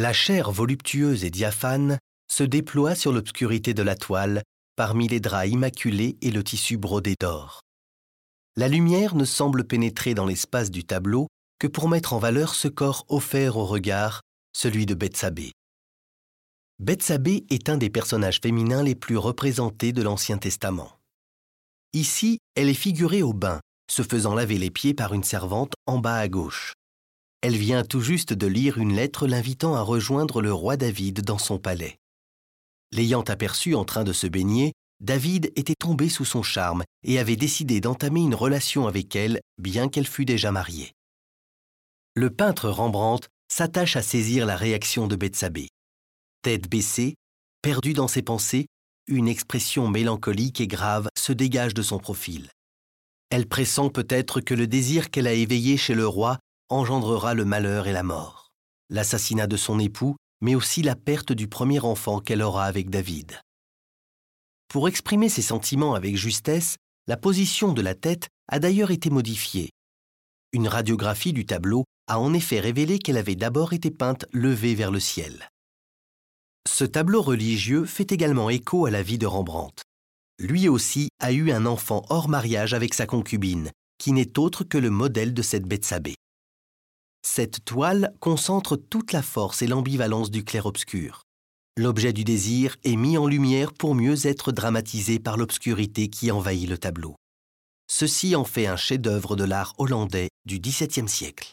La chair voluptueuse et diaphane se déploie sur l'obscurité de la toile parmi les draps immaculés et le tissu brodé d'or. La lumière ne semble pénétrer dans l'espace du tableau que pour mettre en valeur ce corps offert au regard, celui de Bethsabée. Bethsabée est un des personnages féminins les plus représentés de l'Ancien Testament. Ici, elle est figurée au bain, se faisant laver les pieds par une servante en bas à gauche. Elle vient tout juste de lire une lettre l'invitant à rejoindre le roi David dans son palais. L'ayant aperçu en train de se baigner, David était tombé sous son charme et avait décidé d'entamer une relation avec elle, bien qu'elle fût déjà mariée. Le peintre Rembrandt s'attache à saisir la réaction de Bethsabée. Tête baissée, perdue dans ses pensées, une expression mélancolique et grave se dégage de son profil. Elle pressent peut-être que le désir qu'elle a éveillé chez le roi engendrera le malheur et la mort, l'assassinat de son époux, mais aussi la perte du premier enfant qu'elle aura avec David. Pour exprimer ses sentiments avec justesse, la position de la tête a d'ailleurs été modifiée. Une radiographie du tableau a en effet révélé qu'elle avait d'abord été peinte levée vers le ciel. Ce tableau religieux fait également écho à la vie de Rembrandt. Lui aussi a eu un enfant hors mariage avec sa concubine, qui n'est autre que le modèle de cette Bethsabée. Cette toile concentre toute la force et l'ambivalence du clair-obscur. L'objet du désir est mis en lumière pour mieux être dramatisé par l'obscurité qui envahit le tableau. Ceci en fait un chef-d'œuvre de l'art hollandais du XVIIe siècle.